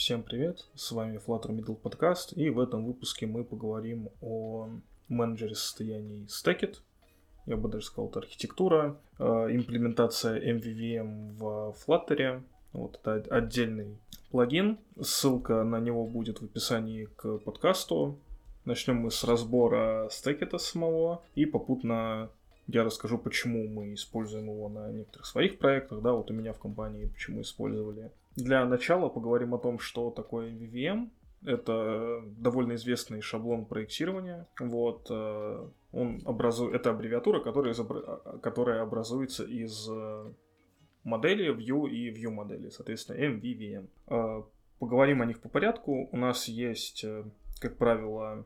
Всем привет, с вами Flutter Middle Podcast, и в этом выпуске мы поговорим о менеджере состояний Stackit. Я бы даже сказал, это архитектура, э, имплементация MVVM в Flutter. Вот это отдельный плагин. Ссылка на него будет в описании к подкасту. Начнем мы с разбора стекета самого, и попутно я расскажу, почему мы используем его на некоторых своих проектах, да, вот у меня в компании, почему использовали для начала поговорим о том, что такое VVM. Это довольно известный шаблон проектирования. Вот, э, он образует, это аббревиатура, которая, изобра... которая образуется из э, модели View и View модели, соответственно, MVVM. Э, поговорим о них по порядку. У нас есть, как правило,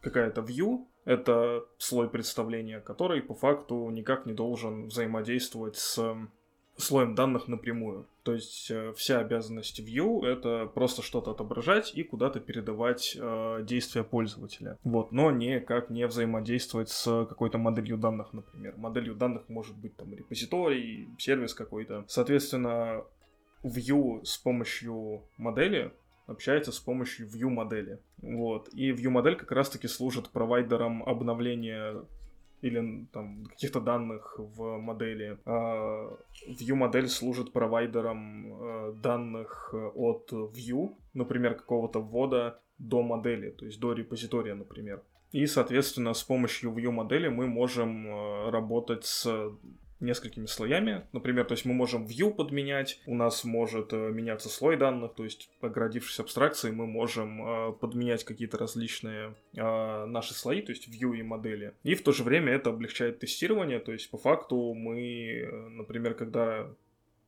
какая-то View, это слой представления, который по факту никак не должен взаимодействовать с слоем данных напрямую. То есть э, вся обязанность View — это просто что-то отображать и куда-то передавать э, действия пользователя. Вот, но никак не взаимодействовать с какой-то моделью данных, например. Моделью данных может быть там репозиторий, сервис какой-то. Соответственно, View с помощью модели общается с помощью view модели. Вот. И view модель как раз-таки служит провайдером обновления или там каких-то данных в модели. А, view модель служит провайдером э, данных э, от View, например, какого-то ввода до модели, то есть до репозитория, например. И, соответственно, с помощью View модели мы можем э, работать с несколькими слоями. Например, то есть мы можем view подменять, у нас может э, меняться слой данных, то есть оградившись абстракцией, мы можем э, подменять какие-то различные э, наши слои, то есть view и модели. И в то же время это облегчает тестирование, то есть по факту мы, например, когда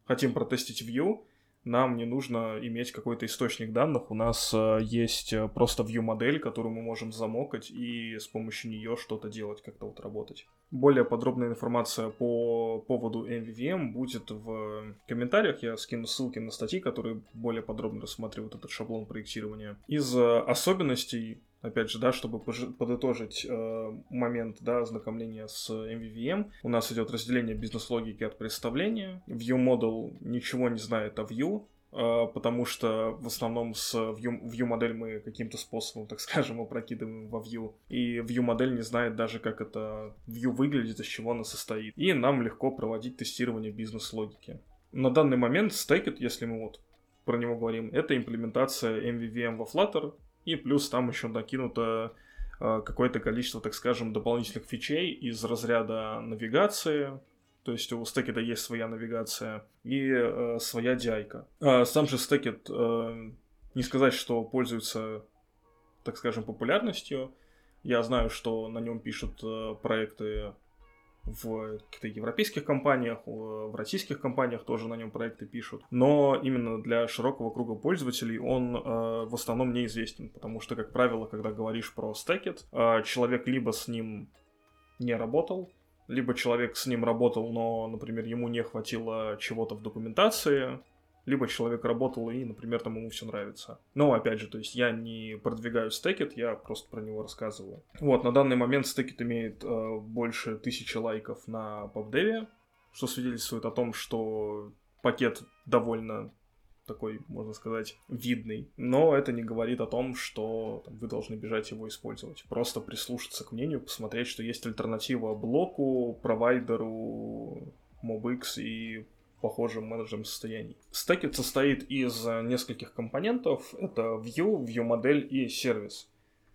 хотим протестить view, нам не нужно иметь какой-то источник данных. У нас есть просто view-модель, которую мы можем замокать и с помощью нее что-то делать, как-то вот работать. Более подробная информация по поводу MVVM будет в комментариях. Я скину ссылки на статьи, которые более подробно рассматривают этот шаблон проектирования. Из э, особенностей опять же, да, чтобы подытожить э, момент, да, ознакомления с MVVM, у нас идет разделение бизнес-логики от представления. View Model ничего не знает о View, потому что в основном с View, модель мы каким-то способом, так скажем, опрокидываем во View. И View модель не знает даже, как это View выглядит, из чего она состоит. И нам легко проводить тестирование бизнес-логики. На данный момент Stackit, если мы вот про него говорим, это имплементация MVVM во Flutter, и плюс там еще накинуто э, какое-то количество, так скажем, дополнительных фичей из разряда навигации, то есть у Stackit есть своя навигация и э, своя DI. А сам же Stackit, э, не сказать, что пользуется, так скажем, популярностью. Я знаю, что на нем пишут э, проекты в каких-то европейских компаниях, в российских компаниях тоже на нем проекты пишут. Но именно для широкого круга пользователей он э, в основном неизвестен, потому что, как правило, когда говоришь про Stackit, э, человек либо с ним не работал, либо человек с ним работал, но, например, ему не хватило чего-то в документации, либо человек работал и, например, там ему все нравится. Но, опять же, то есть я не продвигаю стекет, я просто про него рассказываю. Вот, на данный момент стекет имеет э, больше тысячи лайков на PubDev, что свидетельствует о том, что пакет довольно такой, можно сказать, видный. Но это не говорит о том, что там, вы должны бежать его использовать. Просто прислушаться к мнению, посмотреть, что есть альтернатива блоку, провайдеру, MobX и похожим менеджером состояний. Стекет состоит из нескольких компонентов. Это View, View модель и сервис.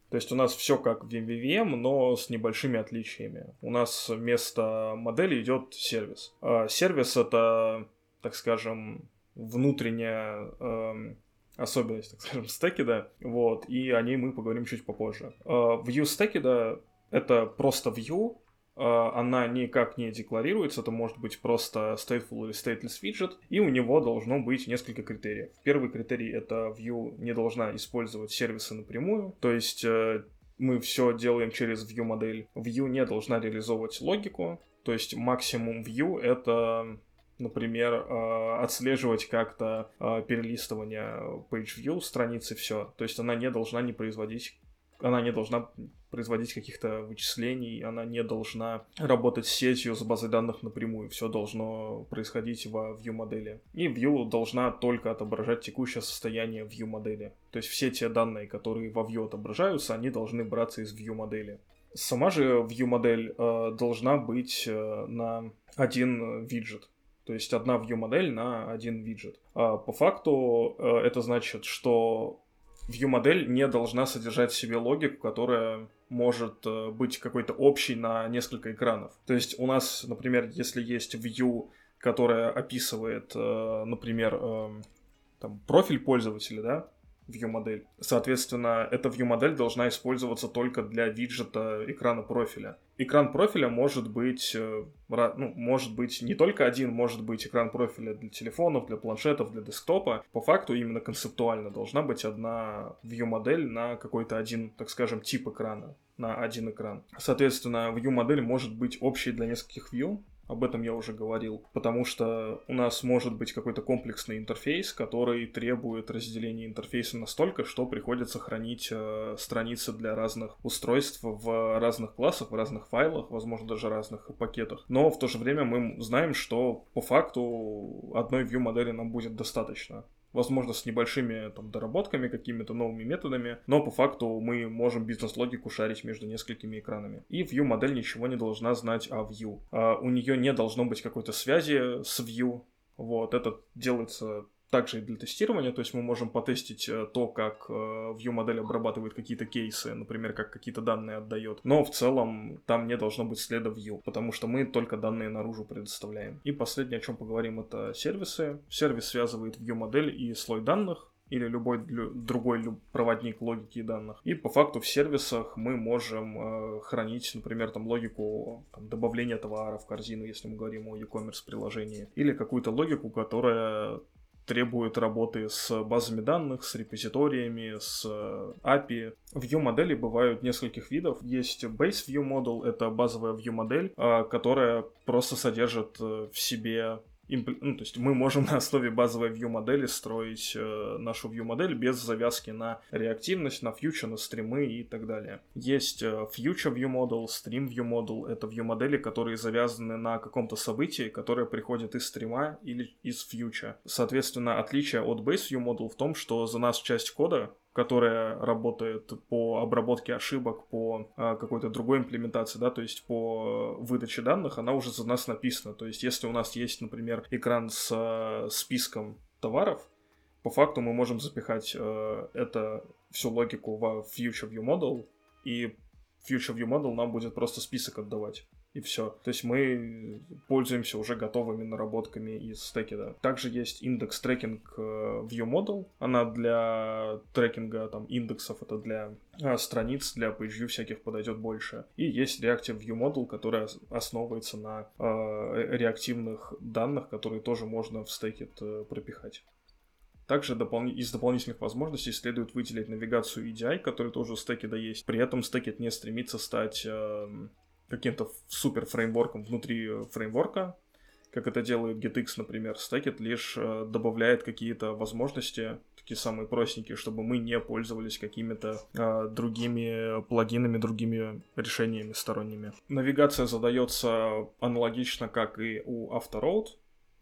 То есть у нас все как в MVVM, но с небольшими отличиями. У нас вместо модели идет сервис. А сервис это, так скажем, внутренняя э, особенность, так скажем, стекида. Вот, и о ней мы поговорим чуть попозже. Э, view стекида это просто view, а, она никак не декларируется, это может быть просто stateful или stateless widget, и у него должно быть несколько критериев. Первый критерий это view не должна использовать сервисы напрямую, то есть э, мы все делаем через view модель. View не должна реализовывать логику, то есть максимум view это например, э, отслеживать как-то э, перелистывание page view страницы, все. То есть она не должна не производить, она не должна производить каких-то вычислений, она не должна работать с сетью, с базой данных напрямую. Все должно происходить во view модели. И view должна только отображать текущее состояние view модели. То есть все те данные, которые во view отображаются, они должны браться из view модели. Сама же view модель э, должна быть э, на один виджет. То есть одна view модель на один виджет. А по факту э, это значит, что view-модель не должна содержать в себе логику, которая может э, быть какой-то общей на несколько экранов. То есть у нас, например, если есть view, которая описывает, э, например, эм, там, профиль пользователя, да, view-модель. Соответственно, эта view-модель должна использоваться только для виджета экрана профиля. Экран профиля может быть, э, ну, может быть не только один, может быть экран профиля для телефонов, для планшетов, для десктопа. По факту именно концептуально должна быть одна view-модель на какой-то один, так скажем, тип экрана, на один экран. Соответственно, view-модель может быть общей для нескольких view, об этом я уже говорил, потому что у нас может быть какой-то комплексный интерфейс, который требует разделения интерфейса настолько, что приходится хранить э, страницы для разных устройств в разных классах, в разных файлах, возможно, даже разных пакетах. Но в то же время мы знаем, что по факту одной view модели нам будет достаточно возможно, с небольшими там доработками, какими-то новыми методами, но по факту мы можем бизнес-логику шарить между несколькими экранами. И View модель ничего не должна знать о View. А у нее не должно быть какой-то связи с View, вот, это делается также и для тестирования, то есть мы можем потестить э, то, как э, View модель обрабатывает какие-то кейсы, например, как какие-то данные отдает. Но в целом там не должно быть следа View, потому что мы только данные наружу предоставляем. И последнее, о чем поговорим, это сервисы. Сервис связывает View модель и слой данных, или любой другой проводник логики данных. И по факту в сервисах мы можем э, хранить, например, там логику там, добавления товара в корзину, если мы говорим о e-commerce приложении, или какую-то логику, которая требует работы с базами данных, с репозиториями, с э, API. View модели бывают нескольких видов. Есть Base View Model, это базовая View модель, а, которая просто содержит э, в себе ну, то есть мы можем на основе базовой view модели строить э, нашу view модель без завязки на реактивность, на future, на стримы и так далее. Есть э, future view model, stream view model. Это view модели, которые завязаны на каком-то событии, которое приходит из стрима или из future. Соответственно, отличие от base view model в том, что за нас часть кода которая работает по обработке ошибок, по а, какой-то другой имплементации, да, то есть по выдаче данных, она уже за нас написана. То есть если у нас есть, например, экран с а, списком товаров, по факту мы можем запихать э, это всю логику в Future View Model, и Future View Model нам будет просто список отдавать и все. То есть мы пользуемся уже готовыми наработками из стекеда. Также есть индекс трекинг э, View Model. Она для трекинга там индексов, это для а, страниц, для PageView всяких подойдет больше. И есть Reactive View Model, которая основывается на э, реактивных данных, которые тоже можно в стекет э, пропихать. Также допол... из дополнительных возможностей следует выделить навигацию EDI, которая тоже у Stacked есть. При этом Stacked не стремится стать э, каким-то супер фреймворком внутри э, фреймворка, как это делает GetX, например. Stackit лишь э, добавляет какие-то возможности, такие самые простенькие, чтобы мы не пользовались какими-то э, другими плагинами, другими решениями сторонними. Навигация задается аналогично, как и у Автороad,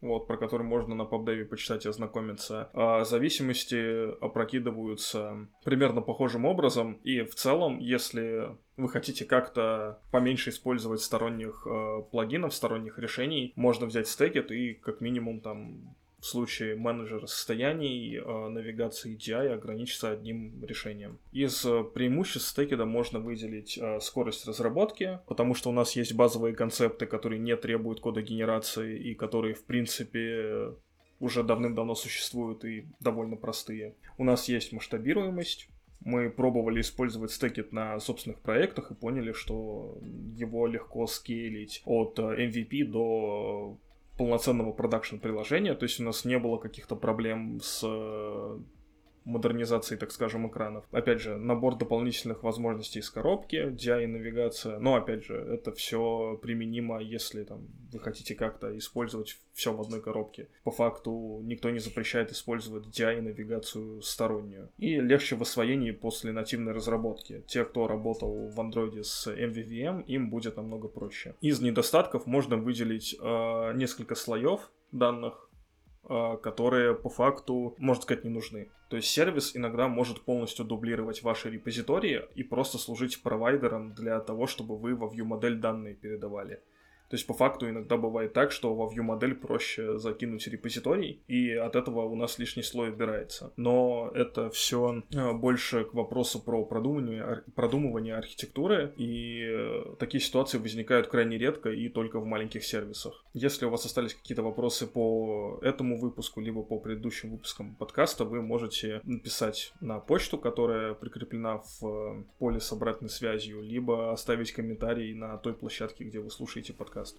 вот, про который можно на PubDev почитать и ознакомиться, а зависимости опрокидываются примерно похожим образом, и в целом, если вы хотите как-то поменьше использовать сторонних э, плагинов, сторонних решений, можно взять стекет и как минимум там в случае менеджера состояний э, навигации EDI ограничиться одним решением. Из э, преимуществ стекеда можно выделить э, скорость разработки, потому что у нас есть базовые концепты, которые не требуют кода генерации и которые, в принципе, уже давным-давно существуют и довольно простые. У нас есть масштабируемость, мы пробовали использовать стекет на собственных проектах и поняли, что его легко скейлить от MVP до полноценного продакшн приложения, то есть у нас не было каких-то проблем с модернизации, так скажем, экранов. Опять же, набор дополнительных возможностей из коробки, DI навигация, но опять же, это все применимо, если там вы хотите как-то использовать все в одной коробке. По факту никто не запрещает использовать DI навигацию стороннюю. И легче в освоении после нативной разработки. Те, кто работал в Android с MVVM, им будет намного проще. Из недостатков можно выделить э, несколько слоев данных, которые по факту, можно сказать, не нужны. То есть сервис иногда может полностью дублировать ваши репозитории и просто служить провайдером для того, чтобы вы во view модель данные передавали. То есть по факту иногда бывает так, что во view модель проще закинуть репозиторий, и от этого у нас лишний слой убирается. Но это все э, больше к вопросу про продумывание, продумывание архитектуры, и э, такие ситуации возникают крайне редко и только в маленьких сервисах. Если у вас остались какие-то вопросы по этому выпуску, либо по предыдущим выпускам подкаста, вы можете написать на почту, которая прикреплена в э, поле с обратной связью, либо оставить комментарий на той площадке, где вы слушаете подкаст подкаст.